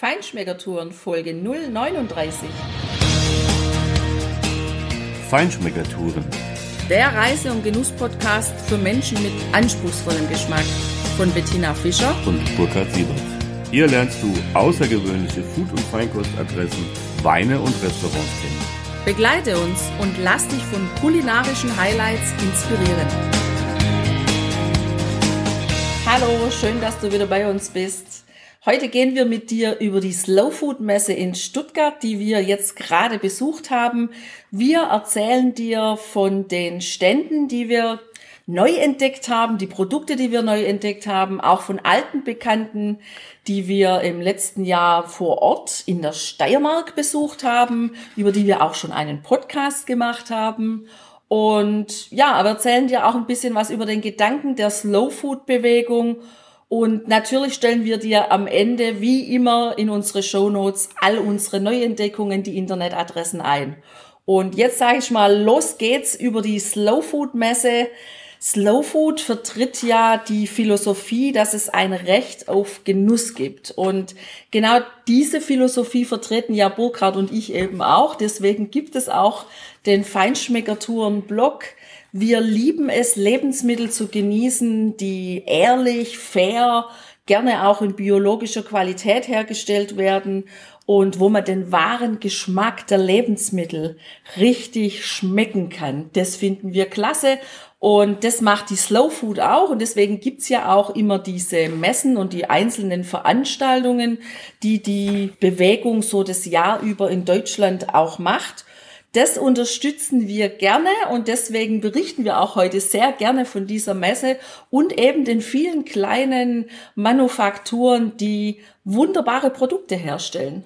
Feinschmeckertouren Folge 039. Feinschmeckertouren. Der Reise- und Genuss-Podcast für Menschen mit anspruchsvollem Geschmack von Bettina Fischer und Burkhard Siebert. Hier lernst du außergewöhnliche Food- und Feinkostadressen, Weine und Restaurants kennen. Begleite uns und lass dich von kulinarischen Highlights inspirieren. Hallo, schön, dass du wieder bei uns bist. Heute gehen wir mit dir über die Slow Food Messe in Stuttgart, die wir jetzt gerade besucht haben. Wir erzählen dir von den Ständen, die wir neu entdeckt haben, die Produkte, die wir neu entdeckt haben, auch von alten Bekannten, die wir im letzten Jahr vor Ort in der Steiermark besucht haben, über die wir auch schon einen Podcast gemacht haben. Und ja, aber erzählen dir auch ein bisschen was über den Gedanken der Slow Food Bewegung und natürlich stellen wir dir am Ende, wie immer in unsere Show Notes, all unsere Neuentdeckungen, die Internetadressen ein. Und jetzt sage ich mal, los geht's über die Slow Food Messe. Slow Food vertritt ja die Philosophie, dass es ein Recht auf Genuss gibt. Und genau diese Philosophie vertreten ja Burkhard und ich eben auch. Deswegen gibt es auch den Feinschmeckertouren-Blog, wir lieben es, Lebensmittel zu genießen, die ehrlich, fair, gerne auch in biologischer Qualität hergestellt werden und wo man den wahren Geschmack der Lebensmittel richtig schmecken kann. Das finden wir klasse und das macht die Slow Food auch und deswegen gibt's ja auch immer diese Messen und die einzelnen Veranstaltungen, die die Bewegung so das Jahr über in Deutschland auch macht. Das unterstützen wir gerne und deswegen berichten wir auch heute sehr gerne von dieser Messe und eben den vielen kleinen Manufakturen, die wunderbare Produkte herstellen.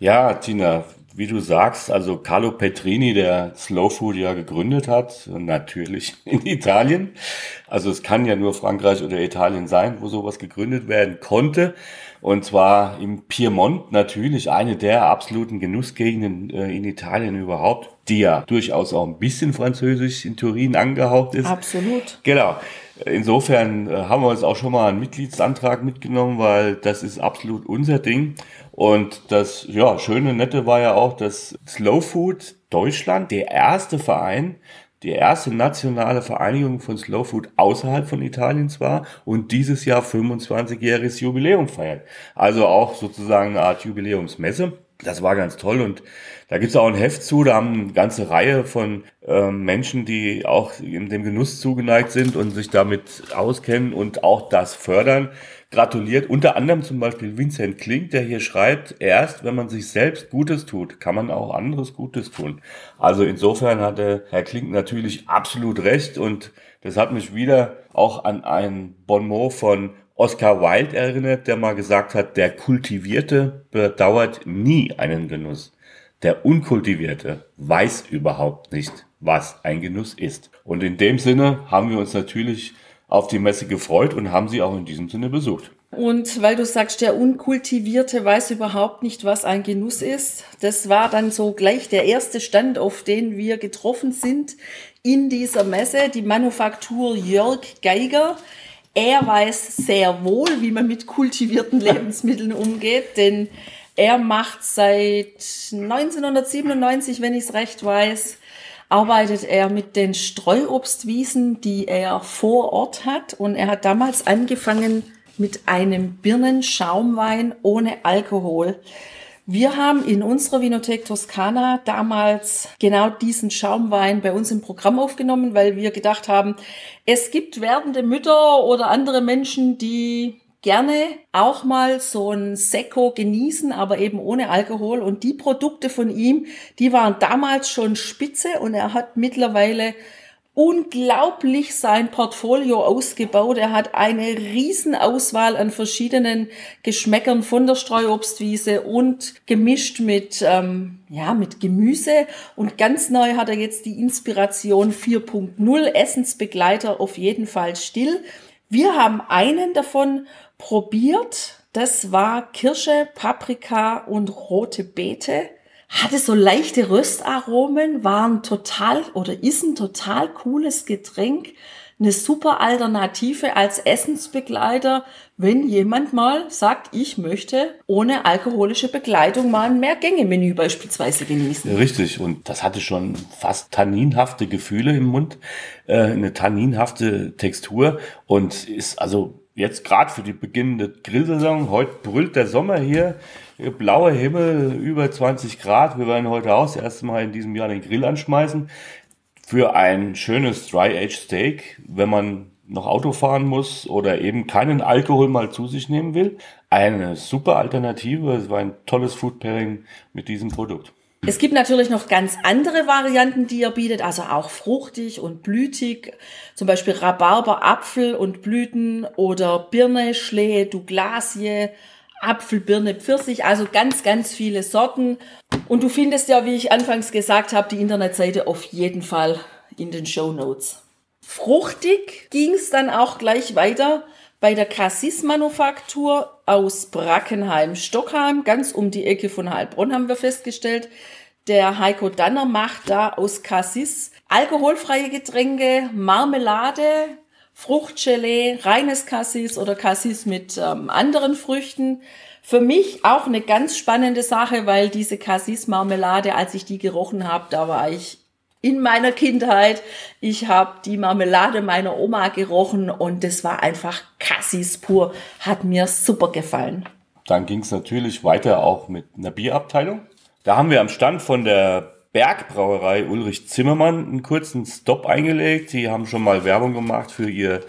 Ja, Tina, wie du sagst, also Carlo Petrini, der Slow Food ja gegründet hat, natürlich in Italien. Also es kann ja nur Frankreich oder Italien sein, wo sowas gegründet werden konnte. Und zwar im Piemont natürlich, eine der absoluten Genussgegenden äh, in Italien überhaupt, die ja durchaus auch ein bisschen französisch in Turin angehaucht ist. Absolut. Genau. Insofern äh, haben wir uns auch schon mal einen Mitgliedsantrag mitgenommen, weil das ist absolut unser Ding. Und das ja, schöne, nette war ja auch, dass Slow Food Deutschland der erste Verein die erste nationale Vereinigung von Slow Food außerhalb von Italiens war und dieses Jahr 25-jähriges Jubiläum feiert. Also auch sozusagen eine Art Jubiläumsmesse. Das war ganz toll und da gibt's auch ein Heft zu, da haben eine ganze Reihe von äh, Menschen, die auch in dem Genuss zugeneigt sind und sich damit auskennen und auch das fördern, gratuliert. Unter anderem zum Beispiel Vincent Klink, der hier schreibt, erst wenn man sich selbst Gutes tut, kann man auch anderes Gutes tun. Also insofern hatte Herr Klink natürlich absolut recht und das hat mich wieder auch an ein Bon mot von Oscar Wilde erinnert, der mal gesagt hat, der Kultivierte bedauert nie einen Genuss. Der Unkultivierte weiß überhaupt nicht, was ein Genuss ist. Und in dem Sinne haben wir uns natürlich auf die Messe gefreut und haben sie auch in diesem Sinne besucht. Und weil du sagst, der Unkultivierte weiß überhaupt nicht, was ein Genuss ist, das war dann so gleich der erste Stand, auf den wir getroffen sind in dieser Messe, die Manufaktur Jörg Geiger. Er weiß sehr wohl, wie man mit kultivierten Lebensmitteln umgeht, denn er macht seit 1997, wenn ich es recht weiß, arbeitet er mit den Streuobstwiesen, die er vor Ort hat. Und er hat damals angefangen mit einem Birnenschaumwein ohne Alkohol. Wir haben in unserer Vinothek Toskana damals genau diesen Schaumwein bei uns im Programm aufgenommen, weil wir gedacht haben, es gibt werdende Mütter oder andere Menschen, die gerne auch mal so ein Sekko genießen, aber eben ohne Alkohol. Und die Produkte von ihm, die waren damals schon spitze und er hat mittlerweile unglaublich sein Portfolio ausgebaut. Er hat eine riesen Auswahl an verschiedenen Geschmäckern von der Streuobstwiese und gemischt mit, ähm, ja, mit Gemüse. Und ganz neu hat er jetzt die Inspiration 4.0 Essensbegleiter auf jeden Fall still. Wir haben einen davon probiert. Das war Kirsche, Paprika und rote Beete. Hatte so leichte Röstaromen, war ein total oder ist ein total cooles Getränk. eine super Alternative als Essensbegleiter, wenn jemand mal sagt, ich möchte ohne alkoholische Begleitung mal ein Mehrgänge-Menü beispielsweise genießen. Richtig, und das hatte schon fast tanninhafte Gefühle im Mund, äh, eine tanninhafte Textur und ist also jetzt gerade für die beginnende Grillsaison, heute brüllt der Sommer hier, blauer Himmel, über 20 Grad. Wir werden heute auch das erste Mal in diesem Jahr den Grill anschmeißen. Für ein schönes Dry-Aged Steak, wenn man noch Auto fahren muss oder eben keinen Alkohol mal zu sich nehmen will. Eine super Alternative. Es war ein tolles Food Pairing mit diesem Produkt. Es gibt natürlich noch ganz andere Varianten, die ihr bietet, also auch fruchtig und blütig, zum Beispiel Rhabarber, Apfel und Blüten oder Birne, Schlehe, Douglasie, Apfel, Birne, Pfirsich, also ganz, ganz viele Sorten. Und du findest ja, wie ich anfangs gesagt habe, die Internetseite auf jeden Fall in den Show Notes. Fruchtig ging es dann auch gleich weiter bei der Cassis Manufaktur aus Brackenheim, Stockheim, ganz um die Ecke von Heilbronn haben wir festgestellt. Der Heiko Danner macht da aus Cassis alkoholfreie Getränke, Marmelade, Fruchtgelee, reines Cassis oder Cassis mit ähm, anderen Früchten. Für mich auch eine ganz spannende Sache, weil diese Cassis-Marmelade, als ich die gerochen habe, da war ich in meiner Kindheit. Ich habe die Marmelade meiner Oma gerochen und das war einfach Cassis pur. Hat mir super gefallen. Dann ging es natürlich weiter auch mit einer Bierabteilung. Da haben wir am Stand von der Bergbrauerei Ulrich Zimmermann einen kurzen Stop eingelegt. Die haben schon mal Werbung gemacht für ihr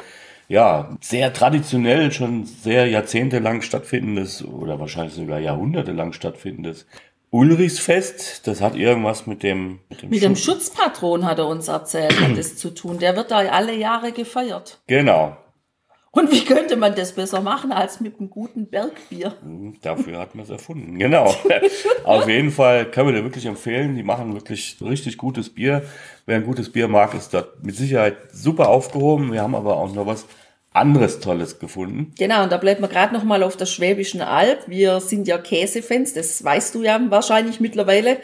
ja, sehr traditionell, schon sehr jahrzehntelang stattfindendes oder wahrscheinlich sogar jahrhundertelang stattfindendes Ulrichsfest, das hat irgendwas mit dem mit dem, mit dem Schutzpatron hat er uns erzählt, hat es zu tun. Der wird da alle Jahre gefeiert. Genau. Und wie könnte man das besser machen als mit einem guten Bergbier? Hm, dafür hat man es erfunden. Genau. Auf jeden Fall können wir dir wirklich empfehlen. Die machen wirklich richtig gutes Bier. Wer ein gutes Bier mag, ist dort mit Sicherheit super aufgehoben. Wir haben aber auch noch was anderes Tolles gefunden. Genau, und da bleibt man gerade noch mal auf der Schwäbischen Alb. Wir sind ja Käsefans, das weißt du ja wahrscheinlich mittlerweile.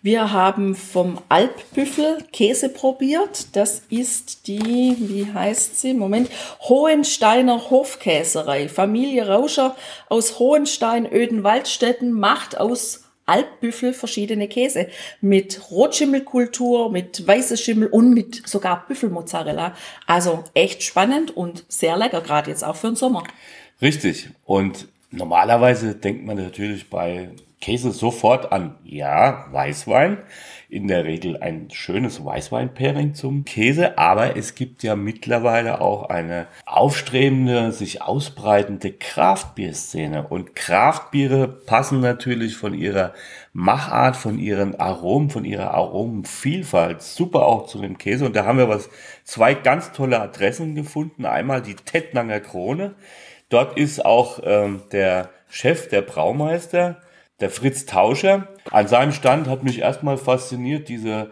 Wir haben vom Alpbüffel Käse probiert. Das ist die, wie heißt sie? Moment, Hohensteiner Hofkäserei. Familie Rauscher aus Hohenstein, Ödenwaldstätten macht aus Alpbüffel verschiedene Käse mit Rotschimmelkultur, mit weißer Schimmel und mit sogar Büffelmozzarella. Also echt spannend und sehr lecker, gerade jetzt auch für den Sommer. Richtig. Und normalerweise denkt man natürlich bei Käse sofort an, ja, Weißwein in der Regel ein schönes Weißwein-Pairing zum Käse, aber es gibt ja mittlerweile auch eine aufstrebende, sich ausbreitende Kraftbierszene und Kraftbiere passen natürlich von ihrer Machart, von ihren Aromen, von ihrer Aromenvielfalt super auch zu dem Käse und da haben wir was, zwei ganz tolle Adressen gefunden. Einmal die Tettnanger Krone. Dort ist auch ähm, der Chef, der Braumeister, der Fritz Tauscher. An seinem Stand hat mich erstmal fasziniert diese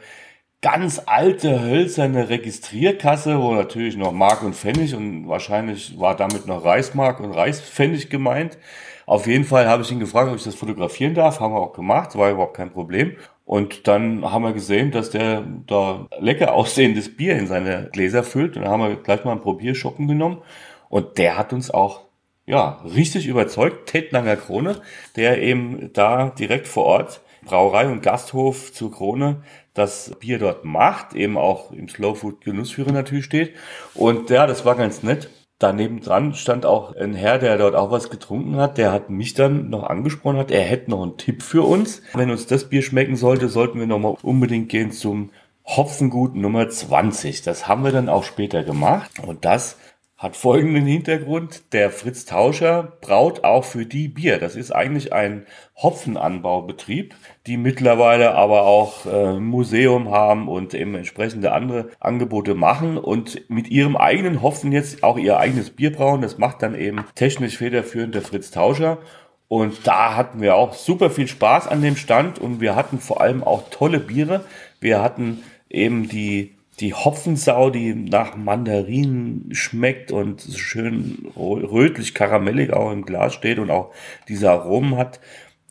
ganz alte hölzerne Registrierkasse, wo natürlich noch Mark und Pfennig und wahrscheinlich war damit noch Reichsmark und Reichspfennig gemeint. Auf jeden Fall habe ich ihn gefragt, ob ich das fotografieren darf. Haben wir auch gemacht, war überhaupt kein Problem. Und dann haben wir gesehen, dass der da lecker aussehendes Bier in seine Gläser füllt. Und dann haben wir gleich mal ein Probierschoppen genommen. Und der hat uns auch ja, richtig überzeugt. Tettlanger Krone, der eben da direkt vor Ort Brauerei und Gasthof zur Krone das Bier dort macht, eben auch im Slow Food Genussführer natürlich steht. Und ja, das war ganz nett. Daneben dran stand auch ein Herr, der dort auch was getrunken hat. Der hat mich dann noch angesprochen, hat, er hätte noch einen Tipp für uns. Wenn uns das Bier schmecken sollte, sollten wir nochmal unbedingt gehen zum Hopfengut Nummer 20. Das haben wir dann auch später gemacht. Und das hat folgenden Hintergrund. Der Fritz Tauscher braut auch für die Bier. Das ist eigentlich ein Hopfenanbaubetrieb, die mittlerweile aber auch äh, Museum haben und eben entsprechende andere Angebote machen und mit ihrem eigenen Hopfen jetzt auch ihr eigenes Bier brauen. Das macht dann eben technisch federführend der Fritz Tauscher. Und da hatten wir auch super viel Spaß an dem Stand und wir hatten vor allem auch tolle Biere. Wir hatten eben die die Hopfensau, die nach Mandarinen schmeckt und schön rötlich karamellig auch im Glas steht und auch diese Aromen hat.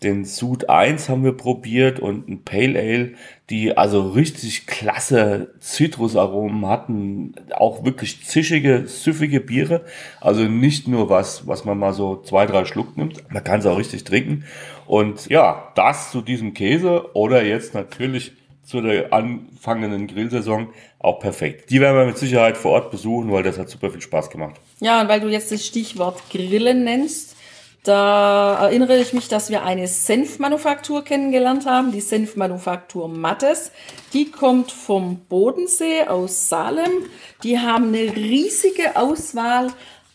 den Sud 1 haben wir probiert und ein Pale Ale, die also richtig klasse Zitrusaromen hatten, auch wirklich zischige, süffige Biere, also nicht nur was, was man mal so zwei, drei Schluck nimmt, man kann es auch richtig trinken und ja, das zu diesem Käse oder jetzt natürlich zu der anfangenden Grillsaison auch perfekt. Die werden wir mit Sicherheit vor Ort besuchen, weil das hat super viel Spaß gemacht. Ja, und weil du jetzt das Stichwort Grillen nennst, da erinnere ich mich, dass wir eine Senfmanufaktur kennengelernt haben, die Senfmanufaktur Mattes. Die kommt vom Bodensee aus Salem. Die haben eine riesige Auswahl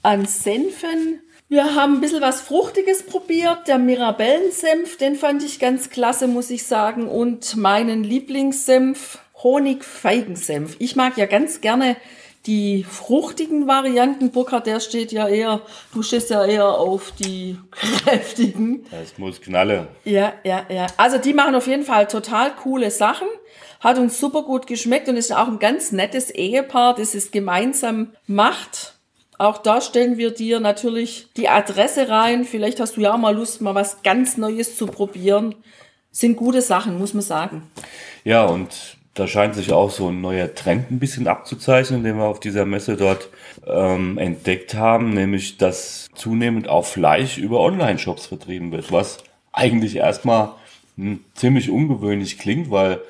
an Senfen. Wir haben ein bisschen was Fruchtiges probiert. Der Mirabellensenf, den fand ich ganz klasse, muss ich sagen. Und meinen Lieblingssenf, Honigfeigensenf. Ich mag ja ganz gerne die fruchtigen Varianten, Burkhard, der steht ja eher, du stehst ja eher auf die kräftigen. Das muss knalle. Ja, ja, ja. Also die machen auf jeden Fall total coole Sachen. Hat uns super gut geschmeckt und ist auch ein ganz nettes Ehepaar, das es gemeinsam macht. Auch da stellen wir dir natürlich die Adresse rein. Vielleicht hast du ja auch mal Lust, mal was ganz Neues zu probieren. Sind gute Sachen, muss man sagen. Ja, und da scheint sich auch so ein neuer Trend ein bisschen abzuzeichnen, den wir auf dieser Messe dort ähm, entdeckt haben, nämlich dass zunehmend auch Fleisch über Online-Shops vertrieben wird, was eigentlich erstmal hm, ziemlich ungewöhnlich klingt, weil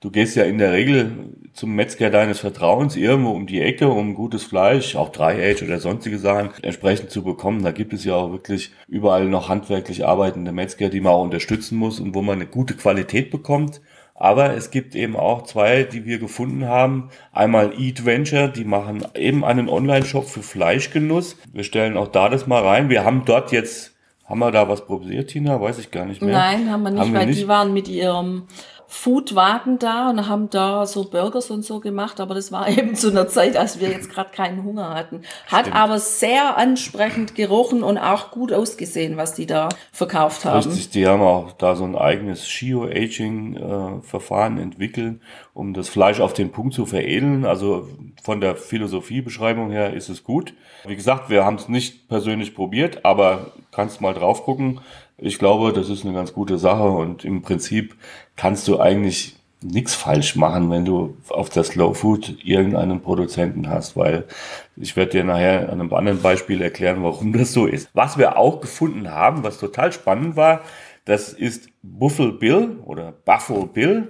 du gehst ja in der Regel zum Metzger deines Vertrauens irgendwo um die Ecke, um gutes Fleisch, auch Dry-Age oder sonstige Sachen entsprechend zu bekommen. Da gibt es ja auch wirklich überall noch handwerklich arbeitende Metzger, die man auch unterstützen muss und wo man eine gute Qualität bekommt. Aber es gibt eben auch zwei, die wir gefunden haben. Einmal Eat Venture, die machen eben einen Online-Shop für Fleischgenuss. Wir stellen auch da das mal rein. Wir haben dort jetzt, haben wir da was probiert, Tina? Weiß ich gar nicht mehr. Nein, haben wir nicht, haben wir weil nicht. die waren mit ihrem Foodwagen da und haben da so Burgers und so gemacht, aber das war eben zu einer Zeit, als wir jetzt gerade keinen Hunger hatten. Hat Stimmt. aber sehr ansprechend gerochen und auch gut ausgesehen, was die da verkauft haben. Richtig, die haben auch da so ein eigenes Shio-Aging-Verfahren äh, entwickelt, um das Fleisch auf den Punkt zu veredeln. Also von der Philosophiebeschreibung her ist es gut. Wie gesagt, wir haben es nicht persönlich probiert, aber kannst mal drauf gucken. Ich glaube, das ist eine ganz gute Sache und im Prinzip kannst du eigentlich nichts falsch machen, wenn du auf der Slow Food irgendeinen Produzenten hast, weil ich werde dir nachher an einem anderen Beispiel erklären, warum das so ist. Was wir auch gefunden haben, was total spannend war, das ist Buffalo Bill oder Buffalo Bill.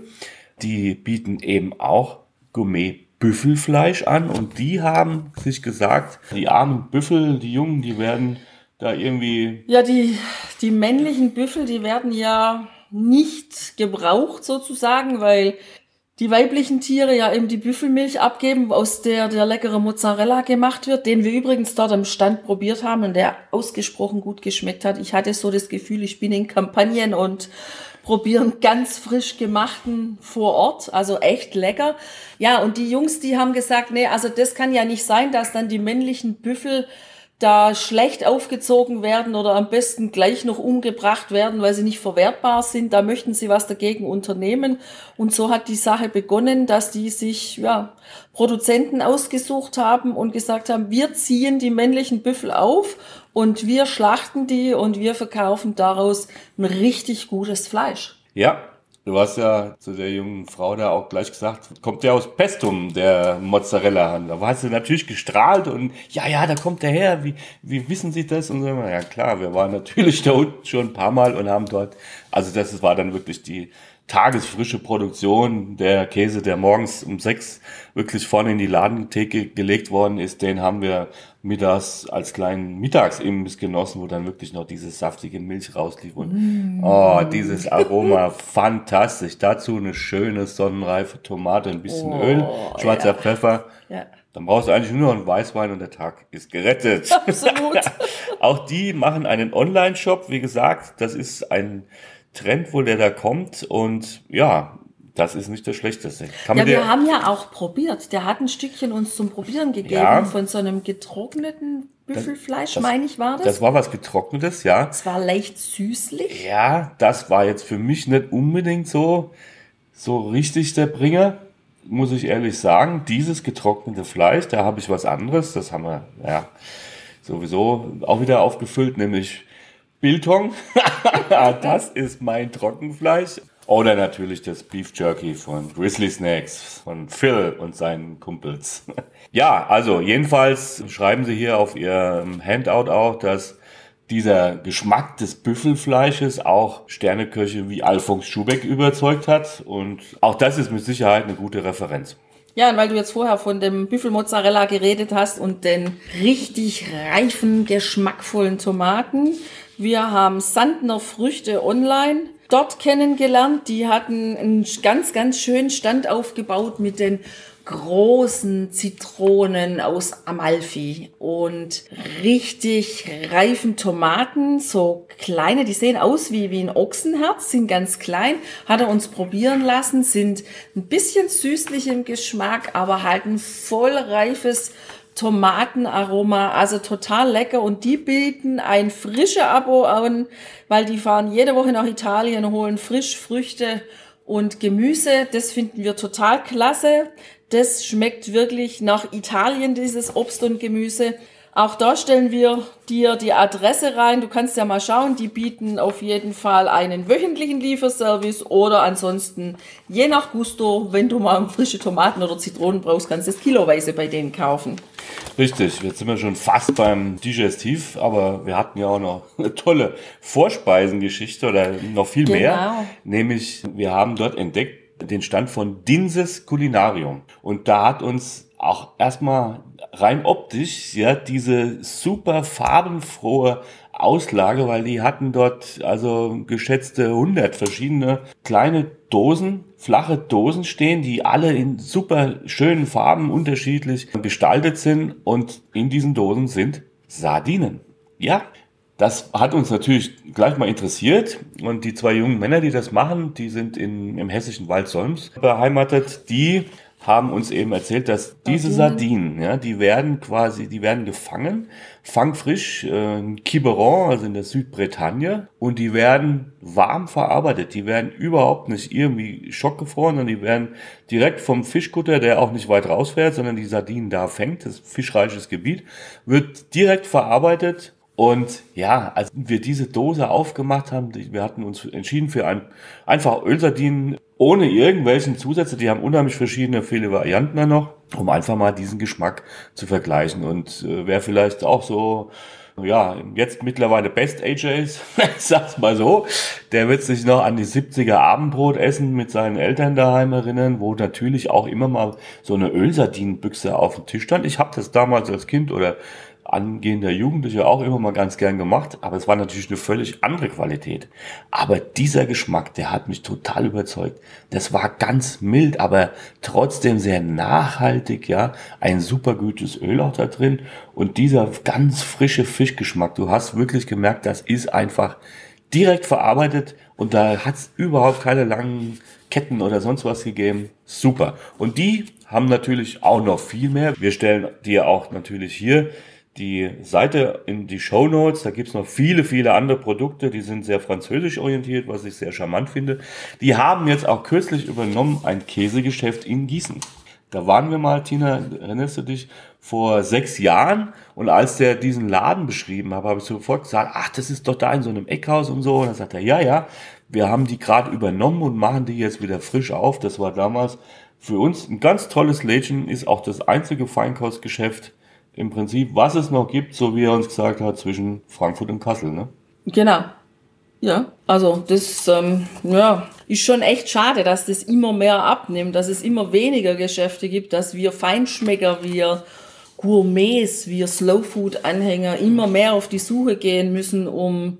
Die bieten eben auch Gourmet Büffelfleisch an und die haben sich gesagt, die armen Büffel, die Jungen, die werden da irgendwie. Ja, die, die männlichen Büffel, die werden ja nicht gebraucht sozusagen, weil die weiblichen Tiere ja eben die Büffelmilch abgeben, aus der der leckere Mozzarella gemacht wird, den wir übrigens dort am Stand probiert haben und der ausgesprochen gut geschmeckt hat. Ich hatte so das Gefühl, ich bin in Kampagnen und probieren ganz frisch gemachten vor Ort, also echt lecker. Ja, und die Jungs, die haben gesagt, nee, also das kann ja nicht sein, dass dann die männlichen Büffel da schlecht aufgezogen werden oder am besten gleich noch umgebracht werden, weil sie nicht verwertbar sind. Da möchten sie was dagegen unternehmen. Und so hat die Sache begonnen, dass die sich ja, Produzenten ausgesucht haben und gesagt haben, wir ziehen die männlichen Büffel auf und wir schlachten die und wir verkaufen daraus ein richtig gutes Fleisch. Ja, Du hast ja zu der jungen Frau da auch gleich gesagt, kommt der aus Pestum, der Mozzarella. Da hast du natürlich gestrahlt und ja, ja, da kommt der her. Wie, wie wissen Sie das? Und so, ja klar, wir waren natürlich da unten schon ein paar Mal und haben dort, also das war dann wirklich die tagesfrische Produktion. Der Käse, der morgens um sechs wirklich vorne in die Ladentheke gelegt worden ist, den haben wir mittags als kleinen Mittagsimbiss genossen, wo dann wirklich noch diese saftige Milch rauslief. Und mm. oh, dieses Aroma, fantastisch. Dazu eine schöne sonnenreife Tomate, ein bisschen oh, Öl, schwarzer ja. Pfeffer. Ja. Dann brauchst du eigentlich nur noch einen Weißwein und der Tag ist gerettet. Absolut. Auch die machen einen Online-Shop. Wie gesagt, das ist ein Trend wohl, der da kommt. Und ja, das ist nicht das Schlechteste. Kann ja, wir haben ja auch probiert. Der hat ein Stückchen uns zum Probieren gegeben ja, von so einem getrockneten Büffelfleisch, das, meine ich, war das. Das war was getrocknetes, ja. Es war leicht süßlich. Ja, das war jetzt für mich nicht unbedingt so, so richtig der Bringer, muss ich ehrlich sagen. Dieses getrocknete Fleisch, da habe ich was anderes. Das haben wir, ja, sowieso auch wieder aufgefüllt, nämlich Biltong. das ist mein Trockenfleisch. Oder natürlich das Beef Jerky von Grizzly Snacks, von Phil und seinen Kumpels. Ja, also jedenfalls schreiben sie hier auf ihrem Handout auch, dass dieser Geschmack des Büffelfleisches auch Sterneköche wie Alfons Schubeck überzeugt hat. Und auch das ist mit Sicherheit eine gute Referenz. Ja, und weil du jetzt vorher von dem Büffelmozzarella geredet hast und den richtig reifen, geschmackvollen Tomaten. Wir haben Sandner Früchte online dort kennengelernt. Die hatten einen ganz, ganz schönen Stand aufgebaut mit den großen Zitronen aus Amalfi und richtig reifen Tomaten, so kleine, die sehen aus wie, wie ein Ochsenherz, sind ganz klein, hat er uns probieren lassen, sind ein bisschen süßlich im Geschmack, aber halt ein voll reifes Tomatenaroma, also total lecker und die bieten ein frische Abo an, weil die fahren jede Woche nach Italien, holen frisch Früchte und Gemüse. Das finden wir total klasse. Das schmeckt wirklich nach Italien, dieses Obst und Gemüse. Auch da stellen wir dir die Adresse rein. Du kannst ja mal schauen. Die bieten auf jeden Fall einen wöchentlichen Lieferservice oder ansonsten je nach Gusto, wenn du mal frische Tomaten oder Zitronen brauchst, kannst du es kiloweise bei denen kaufen. Richtig, jetzt sind wir schon fast beim Digestiv, aber wir hatten ja auch noch eine tolle Vorspeisengeschichte oder noch viel genau. mehr. Nämlich, wir haben dort entdeckt den Stand von Dinses Kulinarium. Und da hat uns auch erstmal rein optisch, ja, diese super farbenfrohe Auslage, weil die hatten dort also geschätzte 100 verschiedene kleine Dosen, flache Dosen stehen, die alle in super schönen Farben unterschiedlich gestaltet sind und in diesen Dosen sind Sardinen. Ja, das hat uns natürlich gleich mal interessiert und die zwei jungen Männer, die das machen, die sind in, im hessischen Wald Solms beheimatet, die haben uns eben erzählt, dass diese Sardinen, ja, die werden quasi, die werden gefangen, fangfrisch, äh, in Quiberon, also in der Südbretagne, und die werden warm verarbeitet. Die werden überhaupt nicht irgendwie schockgefroren, sondern die werden direkt vom Fischkutter, der auch nicht weit rausfährt, sondern die Sardinen da fängt, das fischreiches Gebiet, wird direkt verarbeitet und ja, als wir diese Dose aufgemacht haben, wir hatten uns entschieden für ein einfach Ölsardinen ohne irgendwelchen Zusätze. Die haben unheimlich verschiedene, viele Varianten da noch, um einfach mal diesen Geschmack zu vergleichen. Und äh, wer vielleicht auch so, ja, jetzt mittlerweile Best AJs, sag's mal so, der wird sich noch an die 70er Abendbrot essen mit seinen Eltern daheim erinnern, wo natürlich auch immer mal so eine Ölsardinenbüchse auf dem Tisch stand. Ich habe das damals als Kind oder angehender Jugendlicher auch immer mal ganz gern gemacht, aber es war natürlich eine völlig andere Qualität. Aber dieser Geschmack, der hat mich total überzeugt. Das war ganz mild, aber trotzdem sehr nachhaltig, ja. Ein super gutes Öl auch da drin und dieser ganz frische Fischgeschmack. Du hast wirklich gemerkt, das ist einfach direkt verarbeitet und da hat es überhaupt keine langen Ketten oder sonst was gegeben. Super. Und die haben natürlich auch noch viel mehr. Wir stellen dir auch natürlich hier die Seite in die Show Notes. Da gibt's noch viele, viele andere Produkte, die sind sehr französisch orientiert, was ich sehr charmant finde. Die haben jetzt auch kürzlich übernommen ein Käsegeschäft in Gießen. Da waren wir mal, Tina, erinnerst du dich, vor sechs Jahren und als der diesen Laden beschrieben hat, habe ich sofort gesagt, ach, das ist doch da in so einem Eckhaus und so. Und dann sagt er, ja, ja, wir haben die gerade übernommen und machen die jetzt wieder frisch auf. Das war damals für uns ein ganz tolles Lädchen, ist auch das einzige Feinkostgeschäft im Prinzip, was es noch gibt, so wie er uns gesagt hat, zwischen Frankfurt und Kassel. Ne? Genau. Ja, also das ähm, ja, ist schon echt schade, dass das immer mehr abnimmt, dass es immer weniger Geschäfte gibt, dass wir Feinschmecker, wir Gourmets, wir Slowfood-Anhänger immer mehr auf die Suche gehen müssen, um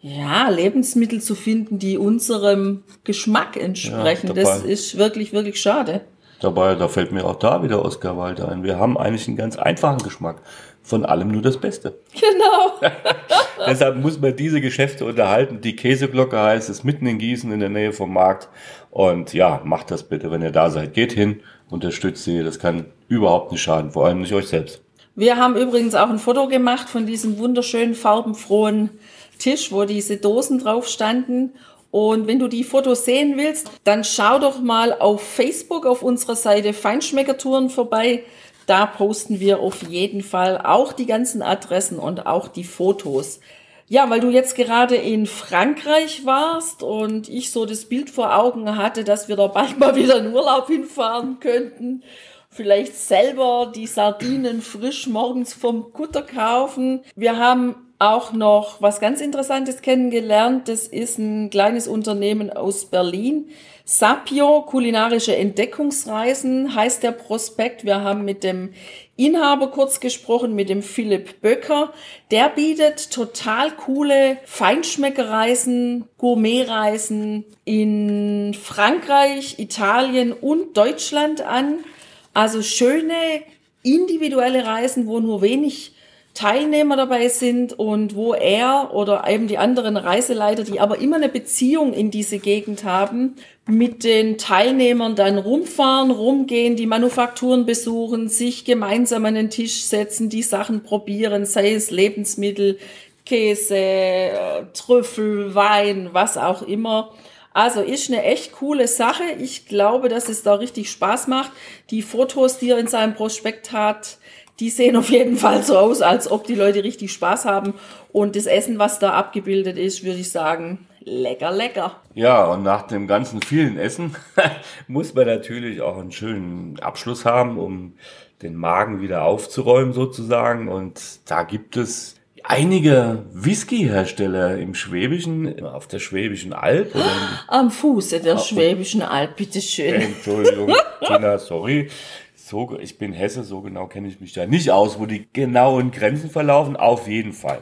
ja, Lebensmittel zu finden, die unserem Geschmack entsprechen. Ja, das ist wirklich, wirklich schade. Dabei, da fällt mir auch da wieder Oscar Wilde ein. Wir haben eigentlich einen ganz einfachen Geschmack. Von allem nur das Beste. Genau. Deshalb muss man diese Geschäfte unterhalten. Die Käseglocke heißt es mitten in Gießen in der Nähe vom Markt. Und ja, macht das bitte, wenn ihr da seid. Geht hin, unterstützt sie. Das kann überhaupt nicht schaden, vor allem nicht euch selbst. Wir haben übrigens auch ein Foto gemacht von diesem wunderschönen farbenfrohen Tisch, wo diese Dosen drauf standen. Und wenn du die Fotos sehen willst, dann schau doch mal auf Facebook auf unserer Seite Feinschmeckertouren vorbei. Da posten wir auf jeden Fall auch die ganzen Adressen und auch die Fotos. Ja, weil du jetzt gerade in Frankreich warst und ich so das Bild vor Augen hatte, dass wir da bald mal wieder in Urlaub hinfahren könnten. Vielleicht selber die Sardinen frisch morgens vom Kutter kaufen. Wir haben auch noch was ganz Interessantes kennengelernt. Das ist ein kleines Unternehmen aus Berlin. Sapio, kulinarische Entdeckungsreisen heißt der Prospekt. Wir haben mit dem Inhaber kurz gesprochen, mit dem Philipp Böcker. Der bietet total coole Feinschmeckereisen, Gourmetreisen in Frankreich, Italien und Deutschland an. Also schöne individuelle Reisen, wo nur wenig Teilnehmer dabei sind und wo er oder eben die anderen Reiseleiter, die aber immer eine Beziehung in diese Gegend haben, mit den Teilnehmern dann rumfahren, rumgehen, die Manufakturen besuchen, sich gemeinsam an den Tisch setzen, die Sachen probieren, sei es Lebensmittel, Käse, äh, Trüffel, Wein, was auch immer. Also ist eine echt coole Sache. Ich glaube, dass es da richtig Spaß macht. Die Fotos, die er in seinem Prospekt hat, die sehen auf jeden Fall so aus, als ob die Leute richtig Spaß haben. Und das Essen, was da abgebildet ist, würde ich sagen, lecker, lecker. Ja, und nach dem ganzen vielen Essen muss man natürlich auch einen schönen Abschluss haben, um den Magen wieder aufzuräumen sozusagen. Und da gibt es einige Whisky-Hersteller im Schwäbischen, auf der Schwäbischen Alb. Oder Am Fuße der Schwäbischen Alb, bitteschön. Entschuldigung, Tina, sorry so, ich bin Hesse, so genau kenne ich mich da nicht aus, wo die genauen Grenzen verlaufen. Auf jeden Fall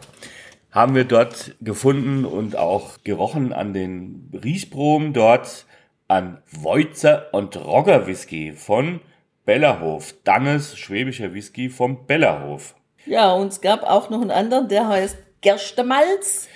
haben wir dort gefunden und auch gerochen an den Riechproben dort an Woitzer und Rogger Whisky von Bellerhof. Dannes schwäbischer Whisky vom Bellerhof. Ja, und es gab auch noch einen anderen, der heißt Gerstemalz.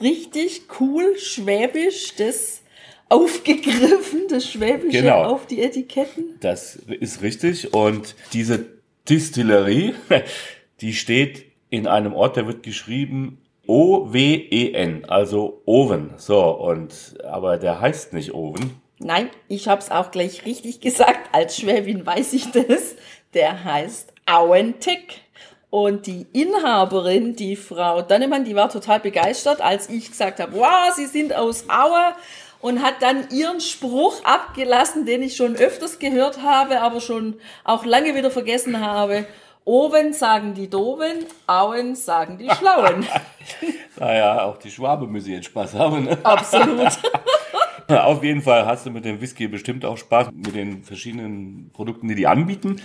Richtig cool, schwäbisch. Das aufgegriffen, das Schwäbische genau. auf die Etiketten. Das ist richtig. Und diese Distillerie, die steht in einem Ort, der wird geschrieben O-W-E-N, also Oven. So, und aber der heißt nicht Oven. Nein, ich habe es auch gleich richtig gesagt. Als Schwäbin weiß ich das. Der heißt Auentick. Und die Inhaberin, die Frau Dannemann, die war total begeistert, als ich gesagt habe, wow, Sie sind aus Aue und hat dann ihren Spruch abgelassen, den ich schon öfters gehört habe, aber schon auch lange wieder vergessen habe. Oben sagen die Doven, Auen sagen die Schlauen. naja, auch die Schwabe müssen jetzt Spaß haben. Ne? Absolut. Auf jeden Fall hast du mit dem Whisky bestimmt auch Spaß mit den verschiedenen Produkten, die die anbieten.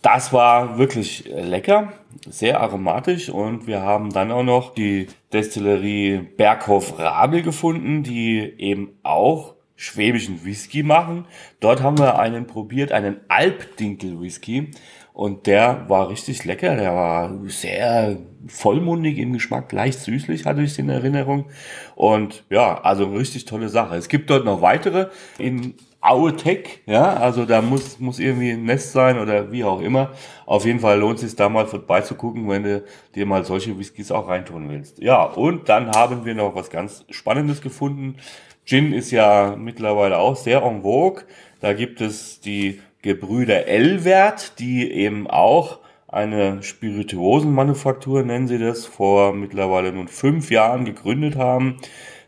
Das war wirklich lecker, sehr aromatisch und wir haben dann auch noch die Destillerie Berghof Rabel gefunden, die eben auch schwäbischen Whisky machen. Dort haben wir einen probiert, einen Alpdinkel Whisky und der war richtig lecker, der war sehr vollmundig im Geschmack, leicht süßlich hatte ich in Erinnerung und ja, also richtig tolle Sache. Es gibt dort noch weitere in Aue Tech, ja, also da muss, muss irgendwie ein Nest sein oder wie auch immer. Auf jeden Fall lohnt es sich da mal vorbeizugucken, wenn du dir mal solche Whiskys auch reintun willst. Ja, und dann haben wir noch was ganz Spannendes gefunden. Gin ist ja mittlerweile auch sehr en vogue. Da gibt es die Gebrüder Elwert, die eben auch eine Spirituosenmanufaktur, nennen sie das, vor mittlerweile nun fünf Jahren gegründet haben.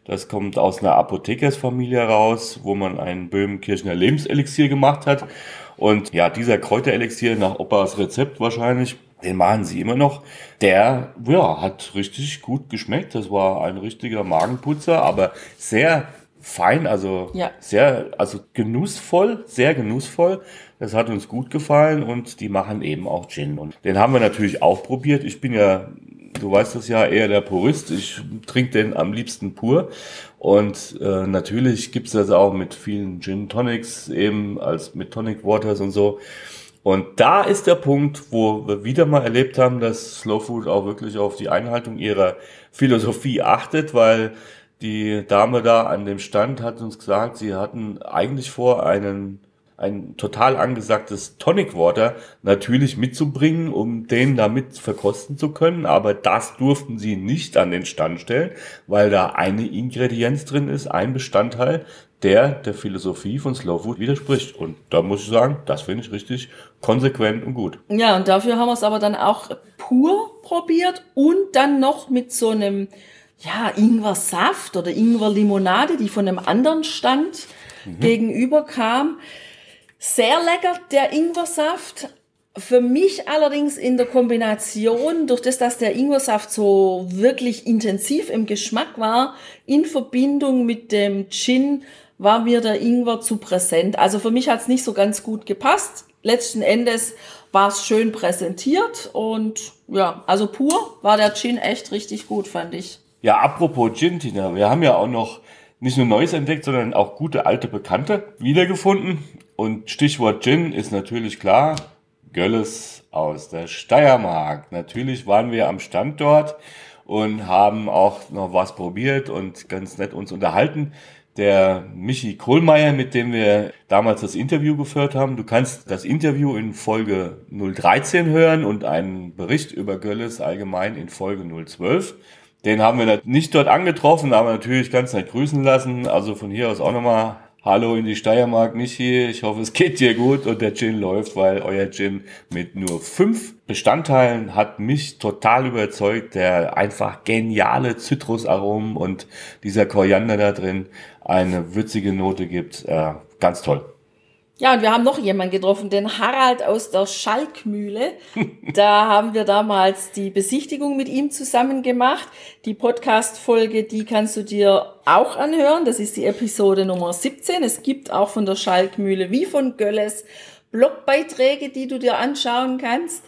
Das kommt aus einer Apothekersfamilie raus, wo man ein Böhmenkirchner Lebenselixier gemacht hat. Und ja, dieser Kräuterelixier nach Opas Rezept wahrscheinlich, den machen sie immer noch. Der, ja, hat richtig gut geschmeckt. Das war ein richtiger Magenputzer, aber sehr fein, also ja. sehr, also genussvoll, sehr genussvoll. Das hat uns gut gefallen und die machen eben auch Gin. Und den haben wir natürlich auch probiert. Ich bin ja du weißt das ja, eher der Purist. Ich trinke den am liebsten pur. Und äh, natürlich gibt's das auch mit vielen Gin Tonics eben als mit Tonic Waters und so. Und da ist der Punkt, wo wir wieder mal erlebt haben, dass Slow Food auch wirklich auf die Einhaltung ihrer Philosophie achtet, weil die Dame da an dem Stand hat uns gesagt, sie hatten eigentlich vor, einen ein total angesagtes Tonic Water natürlich mitzubringen, um den damit verkosten zu können. Aber das durften sie nicht an den Stand stellen, weil da eine Ingredienz drin ist, ein Bestandteil, der der Philosophie von Slow Food widerspricht. Und da muss ich sagen, das finde ich richtig konsequent und gut. Ja, und dafür haben wir es aber dann auch pur probiert und dann noch mit so einem ja, Ingwer-Saft oder Ingwer-Limonade, die von einem anderen Stand mhm. gegenüber kam. Sehr lecker, der Ingwer-Saft. Für mich allerdings in der Kombination, durch das, dass der Ingwersaft so wirklich intensiv im Geschmack war, in Verbindung mit dem Gin, war mir der Ingwer zu präsent. Also für mich hat es nicht so ganz gut gepasst. Letzten Endes war es schön präsentiert und ja, also pur war der Gin echt richtig gut, fand ich. Ja, apropos Gin, Tina, wir haben ja auch noch nicht nur Neues entdeckt, sondern auch gute alte Bekannte wiedergefunden. Und Stichwort Gin ist natürlich klar, Gölles aus der Steiermark. Natürlich waren wir am Standort und haben auch noch was probiert und ganz nett uns unterhalten. Der Michi Kohlmeier, mit dem wir damals das Interview geführt haben. Du kannst das Interview in Folge 013 hören und einen Bericht über Gölles allgemein in Folge 012. Den haben wir nicht dort angetroffen, aber natürlich ganz nett grüßen lassen. Also von hier aus auch nochmal Hallo in die Steiermark, Michi. Ich hoffe, es geht dir gut und der Gin läuft, weil euer Gin mit nur fünf Bestandteilen hat mich total überzeugt. Der einfach geniale Zitrusaromen und dieser Koriander da drin eine würzige Note gibt. Äh, ganz toll. Ja, und wir haben noch jemanden getroffen, den Harald aus der Schalkmühle. da haben wir damals die Besichtigung mit ihm zusammen gemacht. Die Podcast-Folge, die kannst du dir auch anhören. Das ist die Episode Nummer 17. Es gibt auch von der Schalkmühle wie von Gölles Blogbeiträge, die du dir anschauen kannst.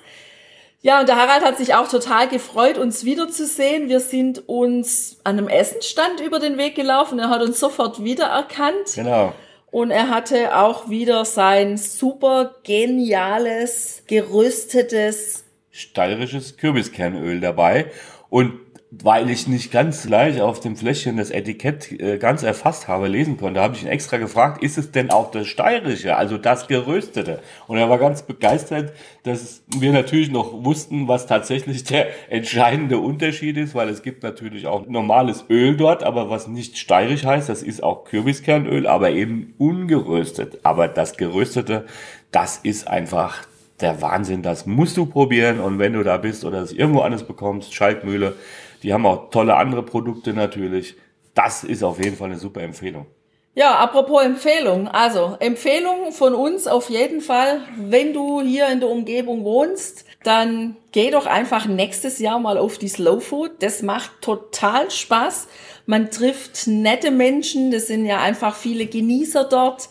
Ja, und der Harald hat sich auch total gefreut, uns wiederzusehen. Wir sind uns an einem Essenstand über den Weg gelaufen. Er hat uns sofort wiedererkannt. Genau. Und er hatte auch wieder sein super geniales, geröstetes steirisches Kürbiskernöl dabei. Und weil ich nicht ganz gleich auf dem Fläschchen das Etikett äh, ganz erfasst habe, lesen konnte, habe ich ihn extra gefragt, ist es denn auch das steirische, also das geröstete? Und er war ganz begeistert, dass wir natürlich noch wussten, was tatsächlich der entscheidende Unterschied ist, weil es gibt natürlich auch normales Öl dort, aber was nicht steirisch heißt, das ist auch Kürbiskernöl, aber eben ungeröstet. Aber das geröstete, das ist einfach der Wahnsinn, das musst du probieren und wenn du da bist oder es irgendwo anders bekommst, Schaltmühle, die haben auch tolle andere Produkte natürlich. Das ist auf jeden Fall eine super Empfehlung. Ja, apropos Empfehlung. Also, Empfehlung von uns auf jeden Fall. Wenn du hier in der Umgebung wohnst, dann geh doch einfach nächstes Jahr mal auf die Slow Food. Das macht total Spaß. Man trifft nette Menschen. Das sind ja einfach viele Genießer dort.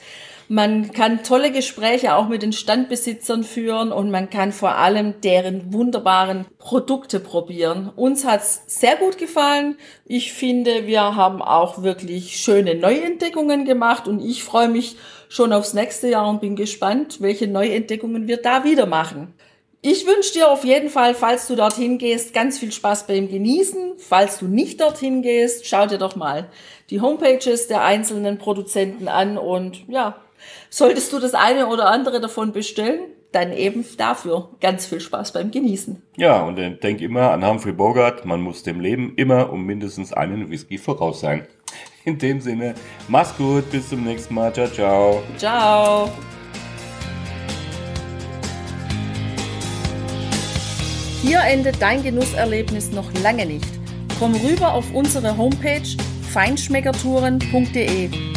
Man kann tolle Gespräche auch mit den Standbesitzern führen und man kann vor allem deren wunderbaren Produkte probieren. Uns hat's sehr gut gefallen. Ich finde, wir haben auch wirklich schöne Neuentdeckungen gemacht und ich freue mich schon aufs nächste Jahr und bin gespannt, welche Neuentdeckungen wir da wieder machen. Ich wünsche dir auf jeden Fall, falls du dorthin gehst, ganz viel Spaß beim Genießen. Falls du nicht dorthin gehst, schau dir doch mal die Homepages der einzelnen Produzenten an und ja, Solltest du das eine oder andere davon bestellen, dann eben dafür ganz viel Spaß beim Genießen. Ja, und denk immer an Humphrey Bogart, man muss dem Leben immer um mindestens einen Whisky voraus sein. In dem Sinne, mach's gut, bis zum nächsten Mal. Ciao, ciao. Ciao. Hier endet dein Genusserlebnis noch lange nicht. Komm rüber auf unsere Homepage feinschmeckertouren.de